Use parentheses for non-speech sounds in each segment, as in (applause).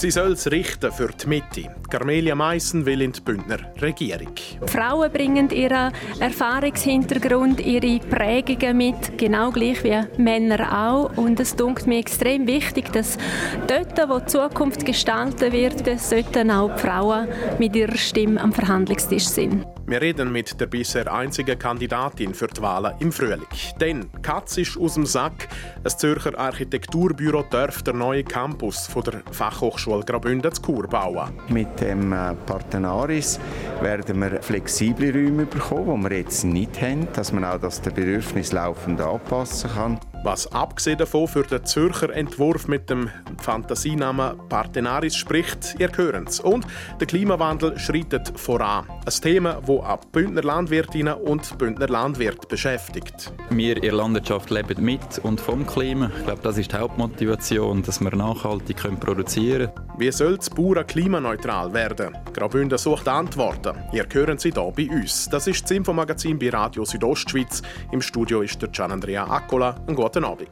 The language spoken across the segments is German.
Sie soll es richten für die Mitte. Carmelia Meissen will in die Bündner Regierung. Frauen bringen ihren Erfahrungshintergrund, ihre Prägungen mit, genau gleich wie Männer auch. Und es dunkelt mir extrem wichtig, dass dort, wo die Zukunft gestaltet wird, sollten auch die Frauen mit ihrer Stimme am Verhandlungstisch sind. Wir reden mit der bisher einzigen Kandidatin für die Wahlen im Frühling. Denn Katz ist aus dem Sack. Das Zürcher Architekturbüro darf der neue Campus von der Fachhochschule Graubünden zu Chur bauen. Mit dem äh, Partenaris werden wir flexible Räume bekommen, die wir jetzt nicht haben, dass man auch das Bedürfnis laufend anpassen kann. Was abgesehen davon für den Zürcher Entwurf mit dem Fantasienamen Partenaris spricht, ihr hört es. Und der Klimawandel schreitet voran. Ein Thema, das auch Bündner Landwirtinnen und Bündner Landwirte beschäftigt. Wir in der Landwirtschaft leben mit und vom Klima. Ich glaube, das ist die Hauptmotivation, dass wir nachhaltig produzieren können. Wie soll das Bauern klimaneutral werden? Graubünden sucht Antworten. Ihr hören sie hier bei uns. Das ist das Infomagazin bei Radio Südostschweiz. Im Studio ist der Gian Andrea Accola. Einen guten Abend.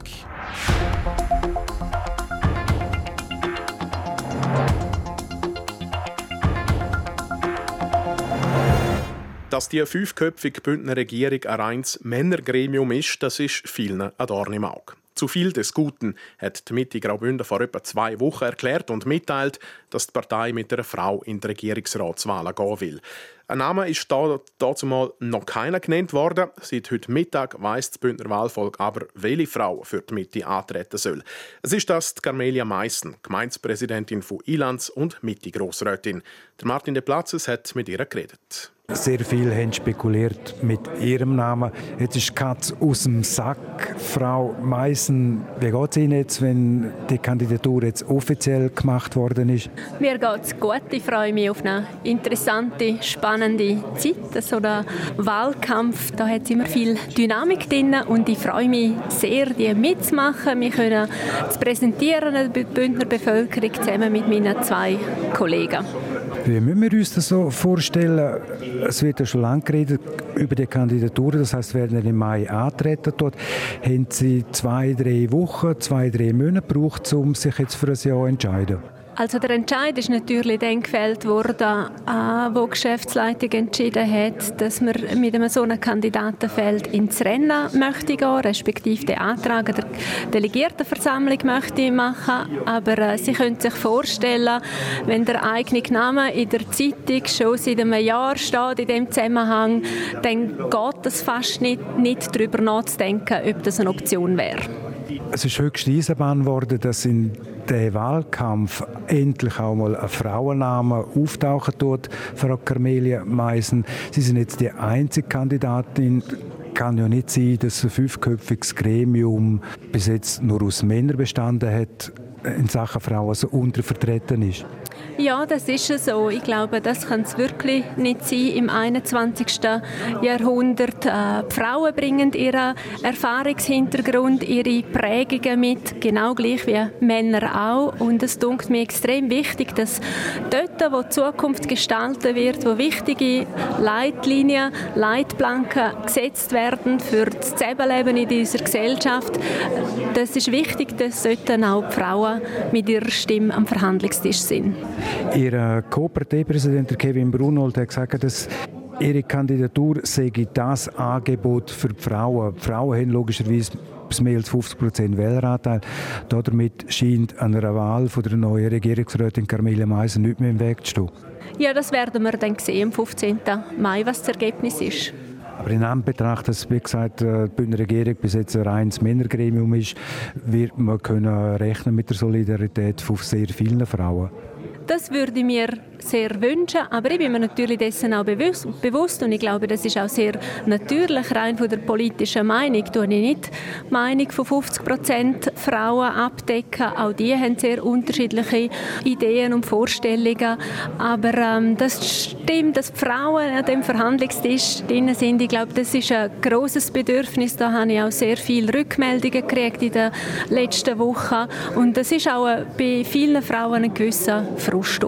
Dass die fünfköpfige Bündner Regierung ein reines Männergremium ist, das ist vielen ein Dorn im Auge. Zu viel des Guten hat die Mitte Graubünden vor etwa zwei Wochen erklärt und mitteilt, dass die Partei mit einer Frau in die Regierungsratswahlen gehen will. Ein Name ist da, dazu mal noch keiner genannt worden. Seit heute Mittag weiss das Bündner Wahlvolk aber, welche Frau für die Mitte antreten soll. Es ist das die Carmelia Meissen, Gemeindepräsidentin von Ilanz und Mitte-Grossrätin. Martin de Platzes hat mit ihr geredet. Sehr viel haben spekuliert mit ihrem Namen. Jetzt ist Katz aus dem Sack. Frau Meissen, wie geht es Ihnen jetzt, wenn die Kandidatur jetzt offiziell gemacht worden ist? Mir geht es gut. Ich freue mich auf eine interessante, spannende Zeit. So ein Wahlkampf, da hat immer viel Dynamik drin und ich freue mich sehr, die mitzumachen. Wir können es präsentieren der Bündner Bevölkerung zusammen mit meinen zwei Kollegen. Wie müssen wir uns das so vorstellen? Es wird ja schon lange geredet über die Kandidatur, das heißt, werden im Mai antreten dort. Haben Sie zwei, drei Wochen, zwei, drei Monate gebraucht, um sich jetzt für ein Jahr zu entscheiden? Also der Entscheid ist natürlich dann gefällt worden, äh, wo die Geschäftsleitung entschieden hat, dass man mit einem so einem Kandidatenfeld ins Rennen möchte gehen, respektive den Antrag der Delegiertenversammlung möchte machen. Aber äh, Sie können sich vorstellen, wenn der eigene Name in der Zeitung schon seit einem Jahr steht in dem Zusammenhang, dann geht es fast nicht, nicht darüber nachzudenken, ob das eine Option wäre. Es ist höchst Eisenbahn worden, dass in der Wahlkampf endlich auch mal ein Frauenname auftauchen tut, Frau Carmelia Meisen. Sie sind jetzt die einzige Kandidatin kann ja nicht sein, dass ein fünfköpfiges Gremium bis jetzt nur aus Männern bestanden hat in Sachen Frauen so untervertreten ist. Ja, das ist so. Ich glaube, das kann es wirklich nicht sein im 21. Jahrhundert. Äh, die Frauen bringen ihren Erfahrungshintergrund, ihre Prägungen mit, genau gleich wie Männer auch. Und es dunkelt mir extrem wichtig, dass dort, wo die Zukunft gestaltet wird, wo wichtige Leitlinien, Leitplanken gesetzt werden für das Zusammenleben in dieser Gesellschaft, das ist wichtig, dass sollten auch die Frauen mit ihrer Stimme am Verhandlungstisch sind. Ihr Co-Parteipräsident Kevin Brunold hat gesagt, dass Ihre Kandidatur sei das Angebot für die Frauen. Die Frauen haben logischerweise bis mehr als 50 Prozent Wähleranteil. Damit scheint an einer Wahl von der neuen Regierungsrätin Carmela Meiser nicht mehr im Weg zu stehen. Ja, das werden wir dann sehen am 15. Mai, was das Ergebnis ist. Aber in Anbetracht, dass wie gesagt, die Bündner Regierung bis jetzt ein reines Männergremium ist, wird man können rechnen mit der Solidarität von sehr vielen Frauen. Das würde mir sehr wünschen, aber ich bin mir natürlich dessen auch bewusst und ich glaube, das ist auch sehr natürlich, rein von der politischen Meinung. Ich ich nicht die Meinung von 50 Prozent Frauen abdecken. Auch die haben sehr unterschiedliche Ideen und Vorstellungen. Aber ähm, das stimmt, dass Frauen an dem Verhandlungstisch drin sind. Ich glaube, das ist ein großes Bedürfnis. Da habe ich auch sehr viele Rückmeldungen gekriegt in den letzten Wochen. Und das ist auch bei vielen Frauen ein gewisser Frust.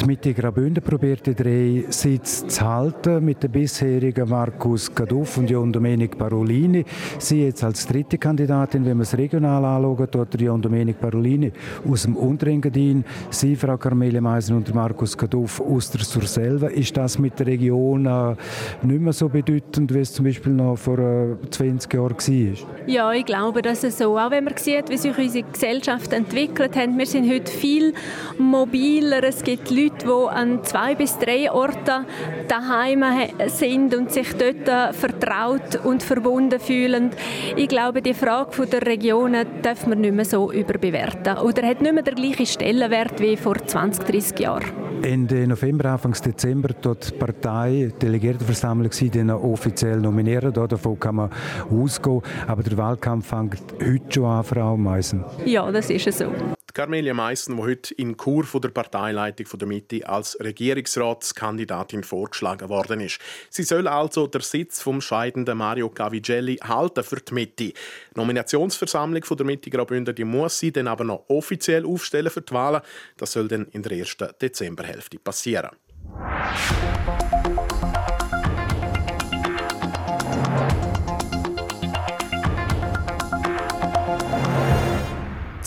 Die Mitte Graubünden probiert die drei Sitze zu halten mit den bisherigen Markus Gaduff und John Domenic Parolini. Sie jetzt als dritte Kandidatin, wenn man es regional anschaut, dort John Domenic Parolini aus dem Unterengadin, Sie, Frau Carmele Meisen und Markus Gaduff aus der Surselva. Ist das mit der Region äh, nicht mehr so bedeutend, wie es zum Beispiel noch vor äh, 20 Jahren war? Ja, ich glaube, dass es so. Auch wenn man sieht, wie sich unsere Gesellschaft entwickelt hat. Wir sind heute viel mobiler. Es gibt Leute, die an zwei bis drei Orten daheim sind und sich dort vertraut und verbunden fühlen. Ich glaube, die Frage der Regionen darf man nicht mehr so überbewerten. Oder hat nicht mehr den gleichen Stellenwert wie vor 20, 30 Jahren. Ende November, Anfang Dezember, dort die Partei, die Delegiertenversammlung, sie offiziell nominieren. Davon kann man ausgehen. Aber der Wahlkampf fängt heute schon an, Frau Meissen. Ja, das ist so. Carmelia Meissen, die heute in Chur von der Parteileitung von der Mitte als Regierungsratskandidatin vorgeschlagen worden ist. Sie soll also der Sitz vom scheidenden Mario Cavigelli halten für die Mitte. Die Nominationsversammlung von der Mitte Graubünden die muss sie dann aber noch offiziell aufstellen für die Wahlen. Das soll dann in der ersten Dezemberhälfte passieren.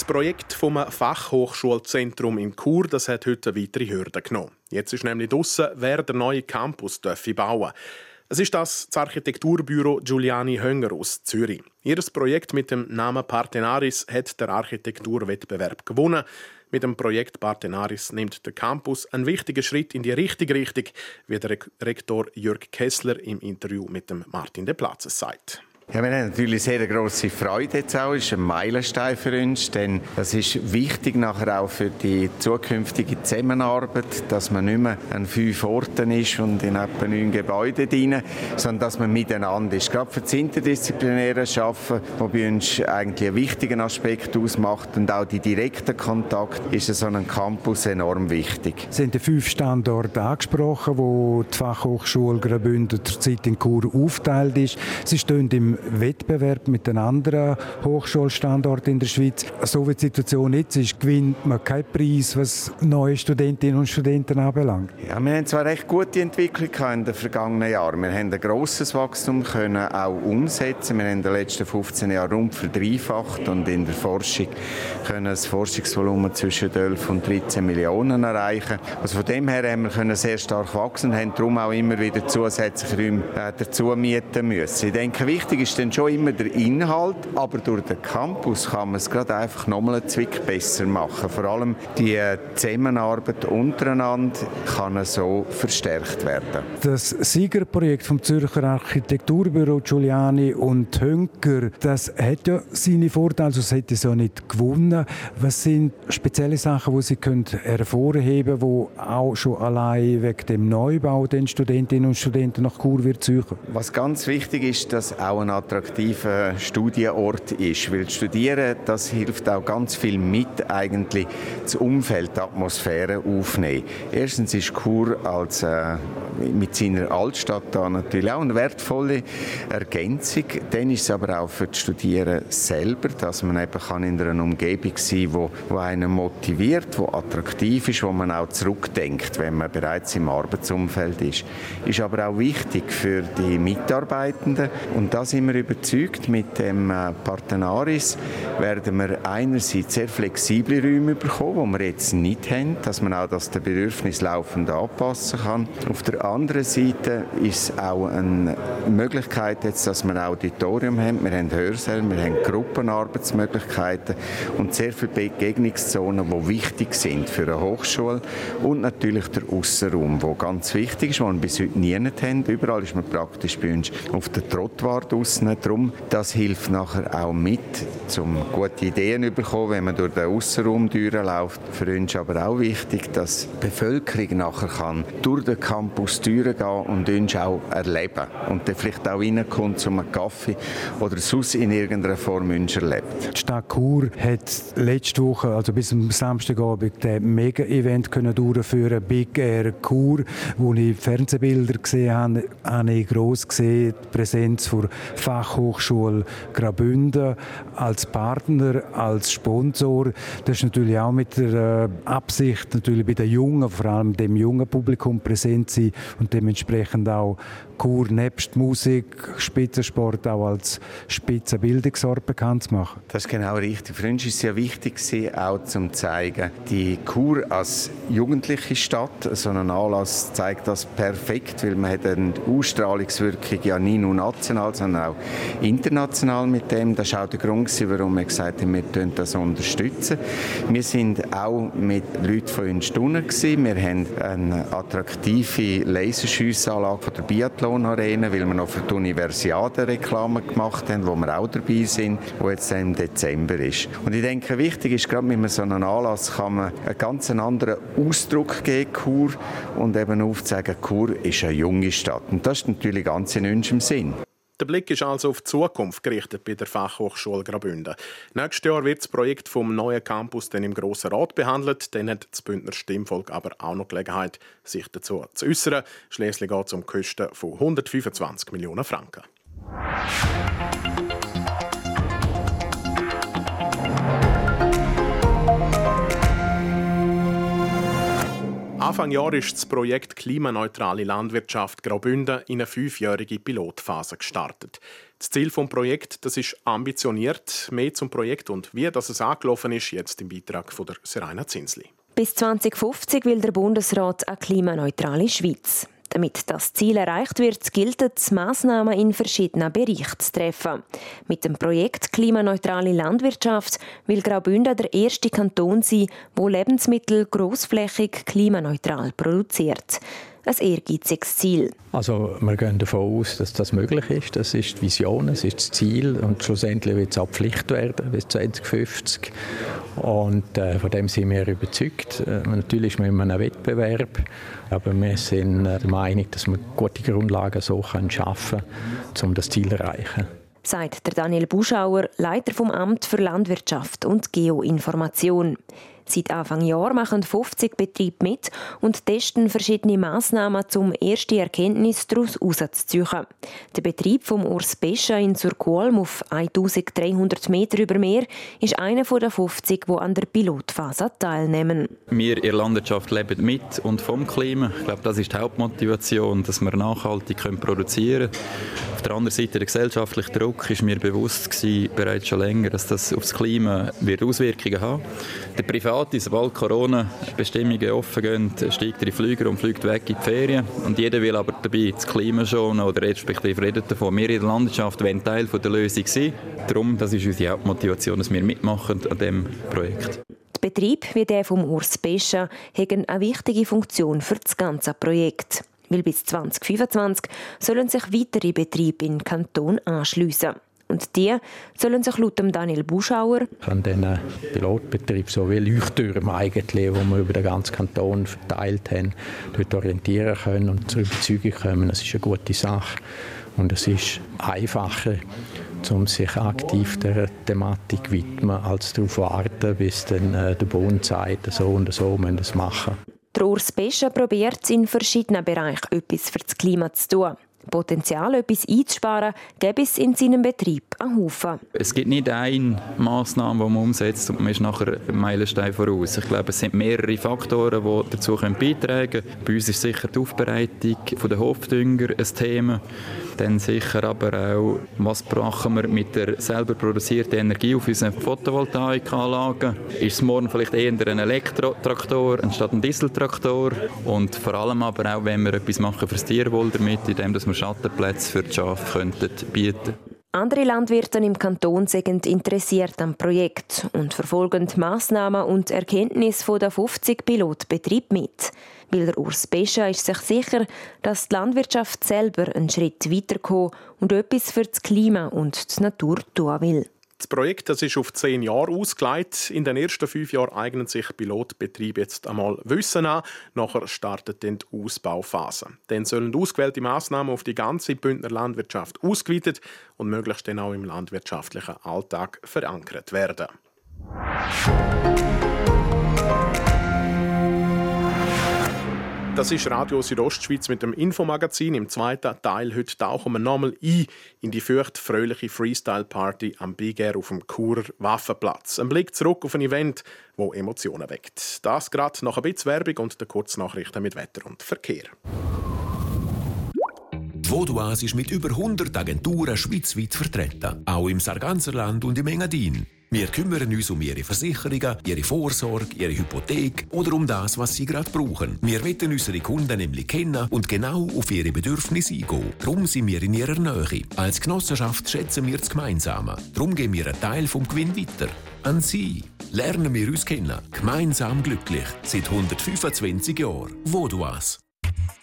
Das Projekt vom Fachhochschulzentrum in Chur das hat heute eine weitere Hürde genommen. Jetzt ist nämlich draussen, wer der neue Campus dürfe bauen es ist das, das Architekturbüro Giuliani Hönger aus Zürich. Ihr Projekt mit dem Namen Partenaris hat der Architekturwettbewerb gewonnen. Mit dem Projekt Partenaris nimmt der Campus einen wichtigen Schritt in die richtige Richtung, wie der Rektor Jörg Kessler im Interview mit dem Martin De Platzes sagt. Ja, wir haben natürlich sehr große Freude jetzt auch. Es ist ein Meilenstein für uns, denn das ist wichtig nachher auch für die zukünftige Zusammenarbeit, dass man nicht mehr an fünf Orten ist und in etwa neun Gebäuden drin, sondern dass man miteinander ist. Gerade für das interdisziplinäre Arbeiten, das bei uns eigentlich einen wichtigen Aspekt ausmacht und auch die direkten Kontakt, ist so ein Campus enorm wichtig. Sie haben die fünf Standorte angesprochen, wo die Fachhochschule Graubünden zurzeit in Chur aufteilt ist. Sie stehen im Wettbewerb mit den anderen Hochschulstandorten in der Schweiz. So wie die Situation jetzt ist, gewinnt man keinen Preis, was neue Studentinnen und Studenten anbelangt. Ja, wir haben zwar recht gute Entwicklung in den vergangenen Jahren. Wir haben ein grosses Wachstum können auch umsetzen. Wir haben in den letzten 15 Jahren rund verdreifacht und in der Forschung können das Forschungsvolumen zwischen 12 und 13 Millionen erreichen. Also von dem her haben wir sehr stark wachsen und haben darum auch immer wieder zusätzliche Räume äh, dazu mieten müssen. Ich denke, wichtig ist dann schon immer der Inhalt, aber durch den Campus kann man es gerade einfach nochmal einen Zwick besser machen. Vor allem die Zusammenarbeit untereinander kann so verstärkt werden. Das Siegerprojekt vom Zürcher Architekturbüro Giuliani und Hönker, das hat ja seine Vorteile, also es hätte es ja nicht gewonnen. Was sind spezielle Sachen, die Sie können hervorheben können, die auch schon allein wegen dem Neubau den Studentinnen und Studenten nach Chur wird suchen? Was ganz wichtig ist, dass auch ein attraktiver Studienort ist. Weil Studieren, das hilft auch ganz viel mit, eigentlich das Umfeld, die Atmosphäre aufnehmen. Erstens ist Chur als, äh, mit seiner Altstadt da natürlich auch eine wertvolle Ergänzung. Dann ist es aber auch für die Studieren selber, dass man eben kann in einer Umgebung sein kann, wo einen motiviert, wo attraktiv ist, wo man auch zurückdenkt, wenn man bereits im Arbeitsumfeld ist. Ist aber auch wichtig für die Mitarbeitenden und das sind wir überzeugt, mit dem äh, Partenaris werden wir einerseits sehr flexible Räume bekommen, die wir jetzt nicht haben, dass man auch das Bedürfnis laufend anpassen kann. Auf der anderen Seite ist auch eine Möglichkeit, jetzt, dass wir ein Auditorium haben, wir haben Hörsäle, wir haben Gruppenarbeitsmöglichkeiten und sehr viele Begegnungszonen, die wichtig sind für eine Hochschule und natürlich der Aussenraum, der ganz wichtig ist, den wir bis heute nie haben. Überall ist man praktisch bei uns auf der Trottoir draussen. Darum, das hilft nachher auch mit, um gute Ideen zu bekommen, wenn man durch den Aussenraum läuft. Für uns ist aber auch wichtig, dass die Bevölkerung nachher kann durch den Campus gehen und uns auch erleben. Und dann vielleicht auch reinkommt zum Kaffee oder sonst in irgendeiner Form uns erlebt. Die Stadt Chur hat letzte Woche, also bis am Samstagabend, ein Mega-Event durchführen Big Air Chur, wo ich Fernsehbilder gesehen habe, habe ich gross gesehen, die Präsenz von Fachhochschule Graubünden als Partner, als Sponsor. Das ist natürlich auch mit der äh, Absicht, natürlich bei den Jungen, vor allem dem jungen Publikum präsent sein und dementsprechend auch Chur nebst Musik, Spitzensport auch als Spitzenbildungsort bekannt zu machen. Das ist genau richtig. Für uns ist es sehr wichtig, auch zum zeigen, die Chur als jugendliche Stadt, so ein Anlass zeigt das perfekt, weil man hat eine Ausstrahlungswirkung ja nicht nur national, sondern auch international mit dem. Das war auch der Grund, warum wir gesagt haben, wir das unterstützen. Wir sind auch mit Leuten von uns Stunden Wir haben eine attraktive Laserschussanlage von der Biathlon Biathlon Arena, weil wir noch für die Universiade Reklame gemacht haben, wo wir auch dabei sind, wo jetzt im Dezember ist. Und ich denke, wichtig ist, gerade mit so einem Anlass kann man einen ganz anderen Ausdruck geben, Chur, und eben aufzeigen, Chur ist eine junge Stadt. Und das ist natürlich ganz in unserem Sinn. Der Blick ist also auf die Zukunft gerichtet bei der Fachhochschule Graubünden. Nächstes Jahr wird das Projekt vom neuen Campus dann im Grossen Rat behandelt. Dann hat das Bündner Stimmvolk aber auch noch Gelegenheit, sich dazu zu äußern. Schließlich geht es um Kosten von 125 Millionen Franken. Anfang Jahr ist das Projekt Klimaneutrale Landwirtschaft Graubünden in eine fünfjährige Pilotphase gestartet. Das Ziel des Projekts ist ambitioniert. Mehr zum Projekt und wie das es angelaufen ist, jetzt im Beitrag von der Serena Zinsli. Bis 2050 will der Bundesrat eine klimaneutrale Schweiz. Damit das Ziel erreicht wird, gilt es, Massnahmen in verschiedenen Bereichen zu treffen. Mit dem Projekt Klimaneutrale Landwirtschaft will Graubünden der erste Kanton sein, wo Lebensmittel großflächig klimaneutral produziert ein ehrgeiziges Ziel. Also wir gehen davon aus, dass das möglich ist. Das ist die Vision, das ist das Ziel und schlussendlich wird es auch Pflicht werden bis 2050. Und äh, von dem sind wir überzeugt. Äh, natürlich ist man in einem Wettbewerb, aber wir sind äh, der Meinung, dass wir gute Grundlagen so können schaffen können, um das Ziel zu erreichen sagt der Daniel Buschauer, Leiter vom Amt für Landwirtschaft und Geoinformation. Seit Anfang Jahr machen 50 Betriebe mit und testen verschiedene Massnahmen, um erste Erkenntnisse daraus herauszuziehen. Der Betrieb vom Urs Pescha in Surqualm auf 1300 Meter über Meer ist einer der 50, die an der Pilotphase teilnehmen. Wir in der Landwirtschaft leben mit und vom Klima. Ich glaube, das ist die Hauptmotivation, dass wir nachhaltig produzieren können. Auf der anderen Seite, der gesellschaftliche Druck ist mir bewusst gewesen, bereits schon länger, dass das auf das Klima wird Auswirkungen haben wird. Private, sobald Corona-Bestimmungen offen gehen, steigt er in Flüger und fliegt weg in die Ferien. Und jeder will aber dabei das Klima schonen oder respektive redet davon. Wir in der Landwirtschaft wollen Teil der Lösung sein. Darum, das ist unsere Hauptmotivation, dass wir mitmachen an diesem Projekt. Der Betrieb wie der vom Urs Pescha haben eine wichtige Funktion für das ganze Projekt. Weil bis 2025 sollen sich weitere Betriebe in den Kanton anschliessen. Und die sollen sich laut Daniel Buschauer an diesen Pilotbetrieb so wie Leuchttürme eigentlich, die wir über den ganzen Kanton verteilt haben, dort orientieren können und zur Überzeugung kommen, das ist eine gute Sache. Und es ist einfacher, um sich aktiv der Thematik zu widmen, als darauf warten, bis dann äh, der Bund sagt, so und so müssen wir das machen. Der Urs Pesche probiert in verschiedenen Bereichen etwas für das Klima zu tun. Potenzial, etwas einzusparen, gäbe es in seinem Betrieb einen Haufen. Es gibt nicht eine Massnahme, die man umsetzt und man ist nachher einen Meilenstein voraus. Ich glaube, es sind mehrere Faktoren, die dazu beitragen können. Bei uns ist sicher die Aufbereitung der Hofdünger ein Thema. Dann sicher aber auch, was machen wir mit der selber produzierten Energie auf unseren Photovoltaikanlagen? Ist es morgen vielleicht eher ein Elektrotraktor anstatt ein Dieseltraktor? Und vor allem aber auch, wenn wir etwas machen für das Tierwohl damit, indem wir Schattenplätze für die Schafe könnten bieten andere Landwirte im Kanton sind interessiert am Projekt und verfolgen Massnahmen und Erkenntnisse von der 50 Pilotbetrieb mit. Weil der Urs Pescha ist sich sicher, dass die Landwirtschaft selber einen Schritt weiterkommen und etwas für das Klima und die Natur tun will. Das Projekt das ist auf zehn Jahre ausgelegt. In den ersten fünf Jahren eignen sich Pilotbetriebe jetzt einmal Wissen an. Nachher startet dann die Ausbauphase. Dann sollen ausgewählte Maßnahmen auf die ganze Bündner Landwirtschaft ausgeweitet und möglichst dann auch im landwirtschaftlichen Alltag verankert werden. Das ist Radio Südostschweiz mit dem Infomagazin. Im zweiten Teil heute tauchen wir nochmal ein in die feuchtfröhliche Freestyle-Party am Big Air auf dem Churer Waffenplatz. Ein Blick zurück auf ein Event, wo Emotionen weckt. Das gerade nach ein bisschen Werbung und der Kurznachrichten mit Wetter und Verkehr. Die Voduas ist mit über 100 Agenturen schweizweit vertreten, auch im Sarganserland und im Engadin. Wir kümmern uns um Ihre Versicherungen, Ihre Vorsorge, Ihre Hypothek oder um das, was Sie gerade brauchen. Wir wollen unsere Kunden nämlich kennen und genau auf ihre Bedürfnisse eingehen. Darum sind wir in ihrer Nähe. Als Genossenschaft schätzen wir das Gemeinsame. Darum geben wir einen Teil vom Gewinn weiter. An Sie. Lernen wir uns kennen. Gemeinsam glücklich. Seit 125 Jahren. Voduas. Ah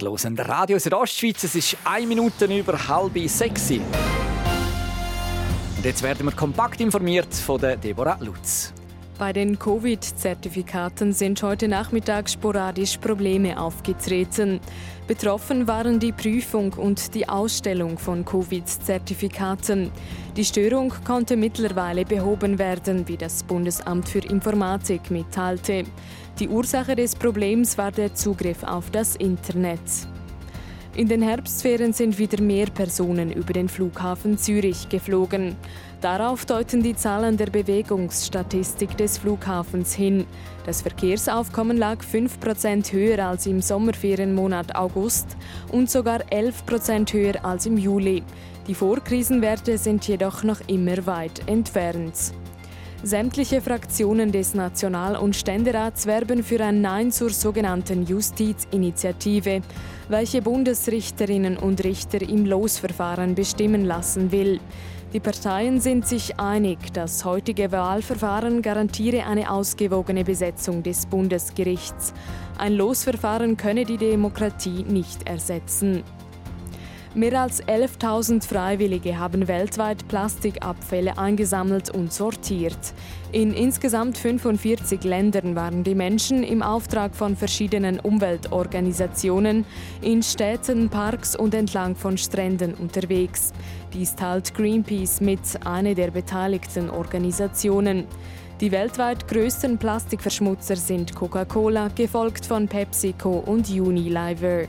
Wir hören Radio Südostschweiz. Es ist eine Minute über halb sechs. Und jetzt werden wir kompakt informiert von Deborah Lutz. Bei den Covid-Zertifikaten sind heute Nachmittag sporadisch Probleme aufgetreten. Betroffen waren die Prüfung und die Ausstellung von Covid-Zertifikaten. Die Störung konnte mittlerweile behoben werden, wie das Bundesamt für Informatik mitteilte. Die Ursache des Problems war der Zugriff auf das Internet. In den Herbstferien sind wieder mehr Personen über den Flughafen Zürich geflogen. Darauf deuten die Zahlen der Bewegungsstatistik des Flughafens hin. Das Verkehrsaufkommen lag 5% höher als im Sommerferienmonat August und sogar 11% höher als im Juli. Die Vorkrisenwerte sind jedoch noch immer weit entfernt. Sämtliche Fraktionen des National- und Ständerats werben für ein Nein zur sogenannten Justizinitiative, welche Bundesrichterinnen und Richter im Losverfahren bestimmen lassen will. Die Parteien sind sich einig, das heutige Wahlverfahren garantiere eine ausgewogene Besetzung des Bundesgerichts. Ein Losverfahren könne die Demokratie nicht ersetzen. Mehr als 11.000 Freiwillige haben weltweit Plastikabfälle eingesammelt und sortiert. In insgesamt 45 Ländern waren die Menschen im Auftrag von verschiedenen Umweltorganisationen in Städten, Parks und entlang von Stränden unterwegs. Dies teilt Greenpeace mit, einer der beteiligten Organisationen. Die weltweit größten Plastikverschmutzer sind Coca-Cola, gefolgt von PepsiCo und Unilever.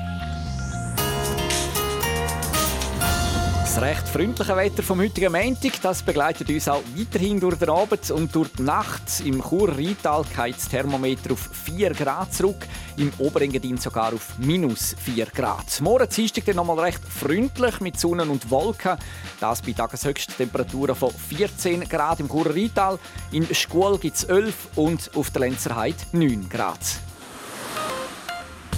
Das recht freundliche Wetter vom heutigen Montag das begleitet uns auch weiterhin durch den Abend und durch die Nacht. Im Chur Rheintal geht das Thermometer auf 4 Grad zurück, im Oberengadin sogar auf minus 4 Grad. Morgen Dienstag dann nochmal recht freundlich mit Sonne und Wolken. Das bei Tageshöchsten Temperaturen von 14 Grad im Chur Rheintal. In Schkuhl gibt es 11 und auf der Lenzerheide 9 Grad.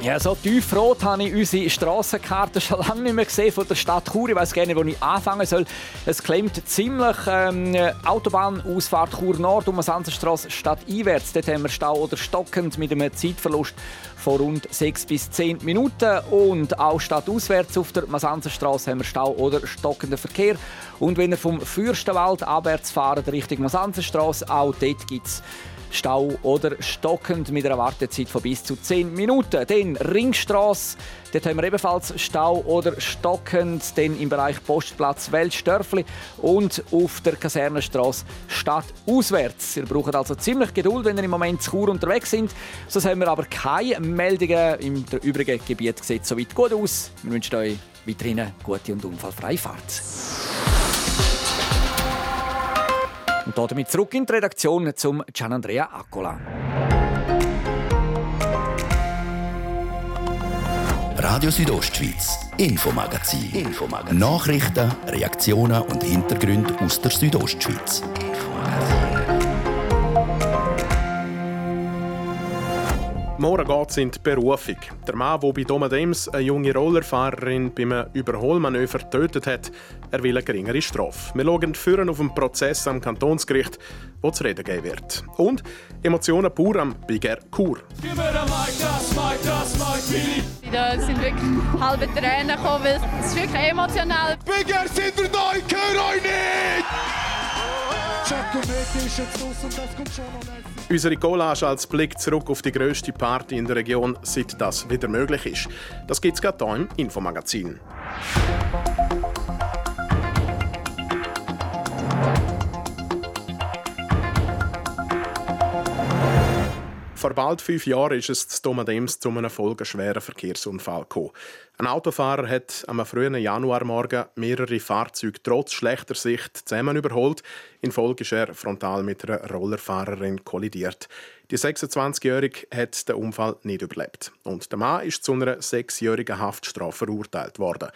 ja, so tiefrot habe ich unsere Strassenkarte schon lange nicht mehr gesehen von der Stadt Chur. Ich weiß gerne, wo ich anfangen soll. Es klemmt ziemlich ähm, Autobahnausfahrt Chur Nord um die Sansenstrasse stadteinwärts. Dort haben wir Stau oder stockend mit einem Zeitverlust von rund 6 bis 10 Minuten. Und auch stadtauswärts auf der Masanzenstraße haben wir Stau oder stockenden Verkehr. Und wenn ihr vom Fürstenwald abwärts fahrt Richtung Masanzenstraße, auch dort gibt es Stau oder stockend mit einer Wartezeit von bis zu 10 Minuten. Dann Ringstrasse, dort haben wir ebenfalls Stau oder stockend. Dann im Bereich Postplatz Weltstörfli und auf der Kasernenstrasse stadtauswärts. Ihr braucht also ziemlich Geduld, wenn ihr im Moment zu Chur unterwegs sind. Sonst haben wir aber keine Meldungen. Im übrigen Gebiet sieht es soweit gut aus. Wir wünschen euch weiterhin gute und unfallfreie Fahrt. Und damit zurück in die Redaktion zum Gianandrea Accola. Radio Südostschweiz, Infomagazin. Infomagazin. Nachrichten, Reaktionen und Hintergründe aus der Südostschweiz. Morgen geht es in die Berufung. Der Mann, der bei Doma Dems eine junge Rollerfahrerin beim Überholmanöver getötet hat, er will eine geringere Strafe. Wir schauen führen auf den Prozess am Kantonsgericht, wo zu reden geben wird. Und Emotionen pur am Big Air Kur. Gib mir ein Mike, das Mike, das Mike, Billy. Da sind wirklich halbe Tränen gekommen, weil es ist wirklich emotional. Big Air sind wir da, ich höre euch nicht! Giacometti ist jetzt los und das kommt schon noch nicht. Unsere Collage als Blick zurück auf die grösste Party in der Region, seit das wieder möglich ist. Das gibt es gerade hier im Infomagazin. Vor bald fünf Jahren ist es zu Domadems zu einem folgenschweren Verkehrsunfall gekommen. Ein Autofahrer hat am frühen Januarmorgen mehrere Fahrzeuge trotz schlechter Sicht zusammen überholt. In Folge ist er frontal mit einer Rollerfahrerin kollidiert. Die 26-Jährige hat den Unfall nicht überlebt. Und der Mann ist zu einer sechsjährigen Haftstrafe verurteilt worden.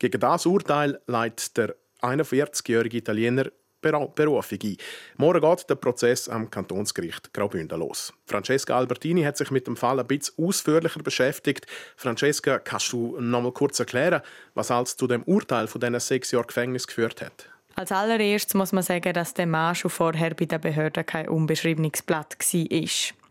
Gegen das Urteil leitet der 41-jährige Italiener Berufung ein. Morgen geht der Prozess am Kantonsgericht Graubünden los. Francesca Albertini hat sich mit dem Fall ein bisschen ausführlicher beschäftigt. Francesca, kannst du noch mal kurz erklären, was alles zu dem Urteil von diesen sechs Jahren Gefängnis geführt hat? Als allererstes muss man sagen, dass der Mann schon vorher bei der Behörde kein unbeschriebenes Blatt war.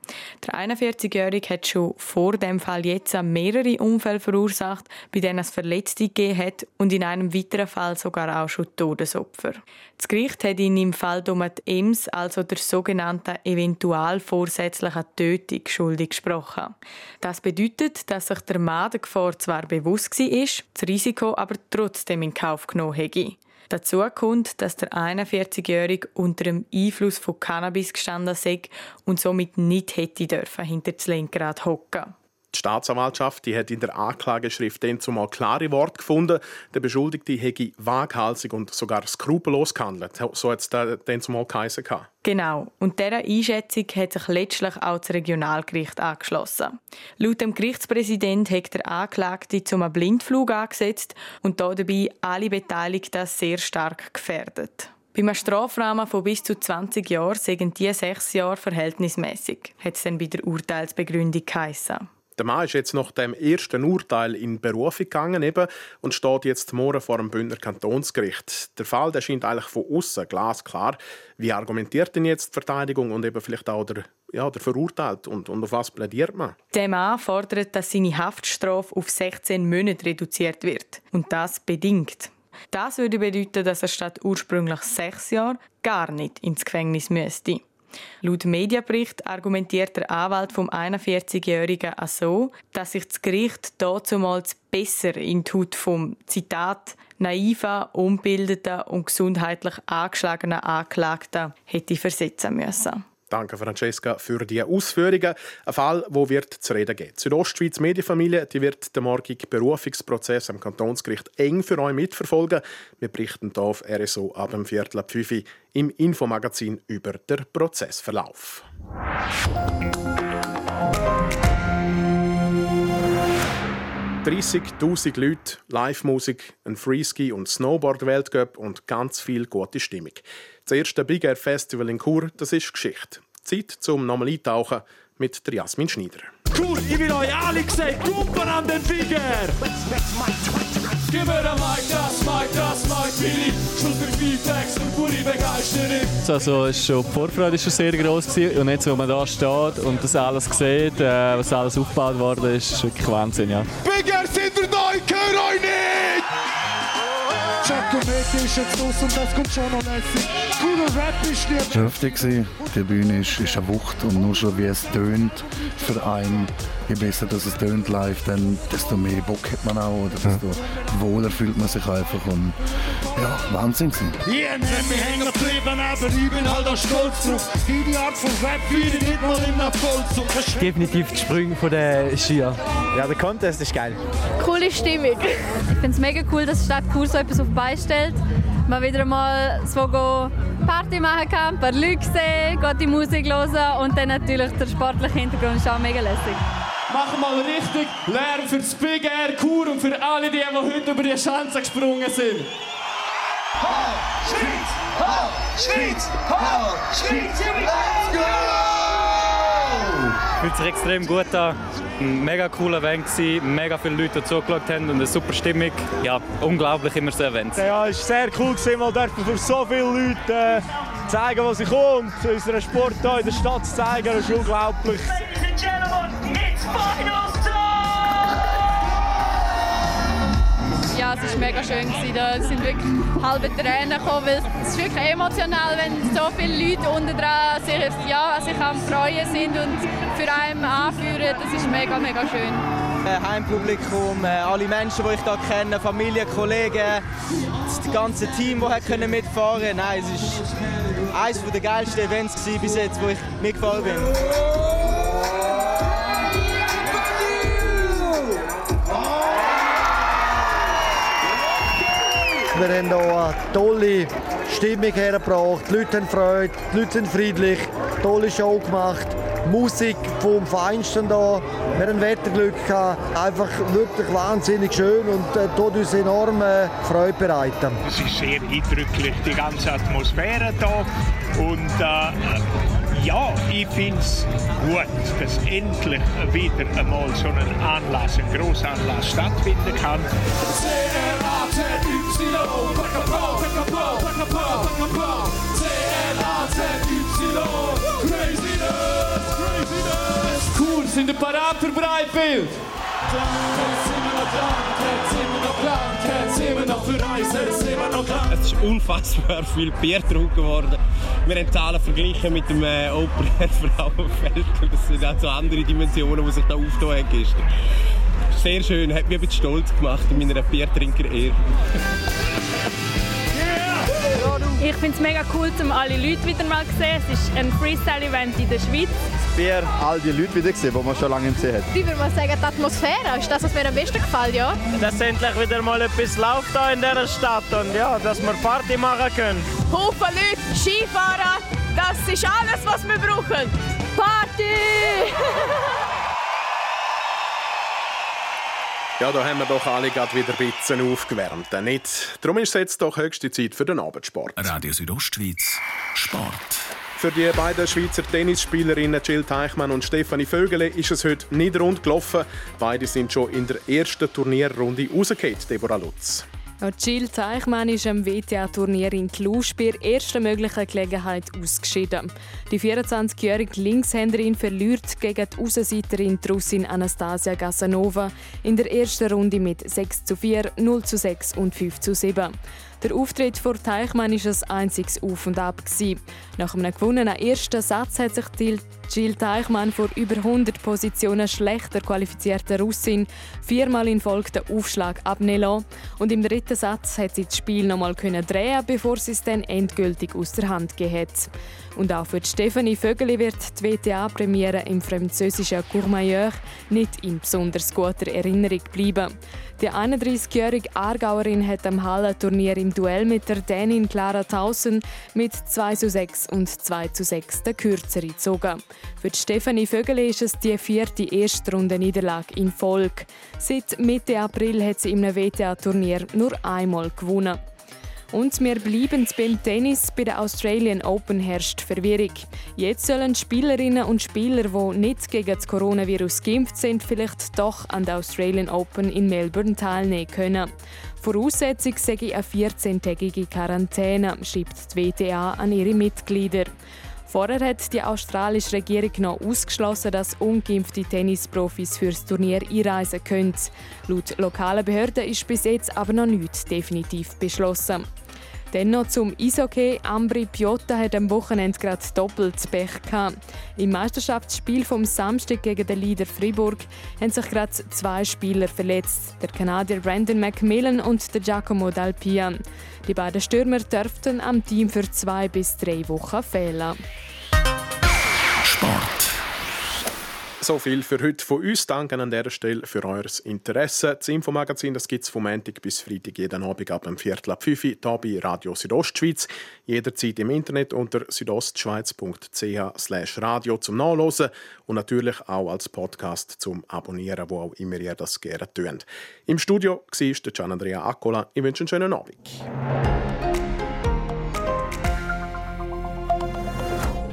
Der 41-Jährige hat schon vor dem Fall jetzt mehrere Unfälle verursacht, bei denen es Verletzte gegeben hat und in einem weiteren Fall sogar auch schon Todesopfer. Das Gericht hat ihn im Fall Domat Ems, also der sogenannten eventualvorsätzlichen Tötung, schuldig gesprochen. Das bedeutet, dass sich der Mann der Gefahr zwar bewusst war, das Risiko aber trotzdem in Kauf genommen hätte. Dazu kommt, dass der 41-Jährige unter dem Einfluss von Cannabis gestanden sei und somit nicht hätte dürfen hinter das Lenkrad hocken. Die Staatsanwaltschaft die hat in der Anklageschrift dann zumal klare Worte gefunden. Der Beschuldigte hätte waghalsig und sogar skrupellos gehandelt. So hat es dann zumal geheißen. Genau. Und dieser Einschätzung hat sich letztlich auch das Regionalgericht angeschlossen. Laut dem Gerichtspräsident hat der Anklagte zum Blindflug angesetzt und dabei alle Beteiligten sehr stark gefährdet. Bei einem Strafrahmen von bis zu 20 Jahren sind diese sechs Jahre verhältnismäßig, hat es dann bei der Urteilsbegründung geheißen. Der Mann ist jetzt nach dem ersten Urteil in Berufung gegangen eben, und steht jetzt morgen vor dem Bündner Kantonsgericht. Der Fall der scheint eigentlich von außen glasklar. Wie argumentiert denn jetzt die Verteidigung und eben vielleicht auch der, ja, der Verurteilt und, und auf was plädiert man? Der Mann fordert, dass seine Haftstrafe auf 16 Monate reduziert wird. Und das bedingt. Das würde bedeuten, dass er statt ursprünglich sechs Jahre gar nicht ins Gefängnis müsste. Laut Medienbericht argumentiert der Anwalt vom 41-Jährigen auch so, dass sich das Gericht dazumals besser in die Haut vom Zitat naiven, unbildeten und gesundheitlich angeschlagenen Anklagten hätte versetzen müssen. Danke, Francesca, für die Ausführungen. Ein Fall, wo wird zu reden geben. Die Südostschweiz Medienfamilie die wird den morgigen Berufungsprozess am Kantonsgericht eng für euch mitverfolgen. Wir berichten hier auf RSO ab dem Viertel ab 5 Uhr im Infomagazin über den Prozessverlauf. «30.000 Leute, Live-Musik, ein Freeski- und Snowboard-Weltcup und ganz viel gute Stimmung. Das erste Big Air Festival in Chur, das ist Geschichte. Zeit zum nochmal eintauchen mit der Jasmin Schneider. Chur, ich will euch alle sehen, Gruppen an den Big Air! Gib mir ein Mic, das Mic, das Mic, Billy. Schluss mit Feedbacks und pure Begeisterung. Also, ist schon, die Vorfreude war schon sehr groß. Gewesen. Und jetzt, wo man da steht und das alles sieht, äh, was alles aufgebaut worden ist, ist wirklich Wahnsinn, ja. Big Air sind höre euch nicht! Giacometti ist jetzt los und das kommt schon noch lässig. Cooler Rap ist nicht. Heftig gewesen. Die Bühne ist, ist eine Wucht und nur schon wie es tönt für einen, je besser dass es tönt live, dann desto mehr Bock hat man auch oder desto ja. wohler fühlt man sich einfach und ja, Wahnsinn gewesen. Yeah, man, wir hängen geblieben, aber ich bin halt auch stolz drauf. Die Art von Rap fühle ich nicht mal in der Vollzug. Definitiv die Sprünge von der Skier. Ja, der Contest ist geil. Coole Stimmung. Ich finde es mega cool, dass die Stadt Chur so etwas auf die Beine stellt. Man wieder mal so Party machen kann, ein paar Leute sehen, die Musik hören und dann natürlich der sportliche Hintergrund ist auch mega lässig. machen mal richtig Lärm für das Big Air Kur und für alle, die, die heute über die Schanze gesprungen sind. Ha, Schweiz! Ha, Schweiz! Ha, Schweiz! Let's go! Fühlt sich extrem gut an. Ein mega cooler Event gewesen, mega viele Leute, die zugeschaut haben und eine super Stimmung. Ja, unglaublich immer so Events. Ja, es war sehr cool gewesen, mal dürfen für so viele Leute äh, zeigen, was sie kommt, unseren Sport hier in der Stadt zu zeigen, das ist unglaublich. Ladies and gentlemen, it's finals Ja, es war mega schön. Gewesen. Da sind wirklich halbe Tränen gekommen, weil es ist wirklich emotional, wenn so viele Leute unten dran sich, ja, sich am Freuen sind und für einen anführen. Das ist mega, mega schön. Heimpublikum, äh, alle Menschen, die ich hier kenne, Familie, Kollegen, das ganze Team, das mitfahren konnte. Nein, es war eines der geilsten Events bis jetzt, wo ich mitgefahren bin. Wir haben hier eine tolle Stimmung hergebracht. Die Leute haben Freude, die Leute sind friedlich, tolle Show gemacht. Musik vom Feinsten da. Wir hatten Wetterglück gehabt. Einfach wirklich wahnsinnig schön und äh, tut uns enorm äh, Freude bereiten. Es ist sehr eindrücklich, die ganze Atmosphäre da. Und äh, ja, ich finde es gut, dass endlich wieder einmal so ein Anlass, ein Grossanlass stattfinden kann. C-R-A-Z-Y, Pacapau, Pacapau, Pacapau, Pacapau, C-R-A-Z-Y, Craziness, Craziness. Cool, sind ihr parat für Breitbild? Es ist unfassbar viel Bier getrunken worden. Wir haben Zahlen verglichen mit dem äh, Open Air (laughs) Frauenfeld. Das sind auch so andere Dimensionen, die sich da aufgetan haben gestern. Sehr schön, hat mich ein bisschen stolz gemacht in meiner Biertrinker-Ehre. Ich finde es mega cool, um alle Leute wieder mal zu sehen. Es ist ein Freestyle-Event in der Schweiz. Bier, all die Leute wieder gesehen, die man schon lange gesehen hat. Ich würde mal sagen, die Atmosphäre ist das, was mir am besten gefällt, ja. Dass endlich wieder mal etwas läuft hier in dieser Stadt und ja, dass wir Party machen können. Haufen Leute, Skifahren, das ist alles, was wir brauchen. Party! (laughs) Ja, da haben wir doch alle gerade wieder ein bisschen aufgewärmt. Nicht? Darum ist es jetzt doch höchste Zeit für den Abendsport. Radio Südostschweiz, Sport. Für die beiden Schweizer Tennisspielerinnen Jill Teichmann und Stefanie Vögele ist es heute nicht rund gelaufen. Beide sind schon in der ersten Turnierrunde rausgefallen, Deborah Lutz. Jill Teichmann ist am WTA-Turnier in Cluj bei der ersten möglichen Gelegenheit ausgeschieden. Die 24-jährige Linkshänderin verliert gegen die Außenseiterin die Russin Anastasia Gasanova in der ersten Runde mit 6 zu 4, 0 zu 6 und 5 zu 7. Der Auftritt vor Teichmann war ein einziges Auf und Ab. Nach einem gewonnenen ersten Satz hat sich Jill Teichmann vor über 100 Positionen schlechter qualifizierter Russin viermal in Folge den Aufschlag abnehmen lassen. Und im dritten Satz hat sie das Spiel nochmal drehen bevor sie es dann endgültig aus der Hand gegeben hat. Und auch für die Stefanie Vögeli wird die WTA-Premiere im französischen Courmayeur nicht in besonders guter Erinnerung bleiben. Die 31-jährige Aargauerin hat am Hallenturnier im Duell mit der Dänin Clara Tausen mit 2 zu 6 und 2 zu 6 der Kürzere gezogen. Für Stefanie Vögeli ist es die vierte Erstrunde-Niederlage in Folge. Seit Mitte April hat sie im WTA-Turnier nur einmal gewonnen. Und wir bleiben beim Tennis. Bei der Australian Open herrscht Verwirrung. Jetzt sollen Spielerinnen und Spieler, die nicht gegen das Coronavirus geimpft sind, vielleicht doch an der Australian Open in Melbourne teilnehmen können. Voraussetzung sei eine 14-tägige Quarantäne, schreibt die WTA an ihre Mitglieder. Vorher hat die australische Regierung noch ausgeschlossen, dass ungeimpfte Tennisprofis fürs Turnier einreisen können. Laut lokalen Behörden ist bis jetzt aber noch nichts definitiv beschlossen. Dennoch zum Eishockey. Ambri Piotta hat am Wochenende gerade doppelt Pech gehabt. Im Meisterschaftsspiel vom Samstag gegen den Leader Fribourg haben sich gerade zwei Spieler verletzt. Der Kanadier Brandon McMillan und der Giacomo Dalpian. Die beiden Stürmer dürften am Team für zwei bis drei Wochen fehlen. Sport. So viel für heute von uns. Danke an dieser Stelle für euer Interesse. Das Infomagazin gibt es vom Montag bis Freitag jeden Abend ab dem Viertel ab 5 Uhr bei Radio Südostschweiz. Jederzeit im Internet unter südostschweiz.ch radio zum Nachlesen und natürlich auch als Podcast zum Abonnieren, wo auch immer ihr das gerne tut. Im Studio war Gian Andrea Accola. Ich wünsche einen schönen Abend.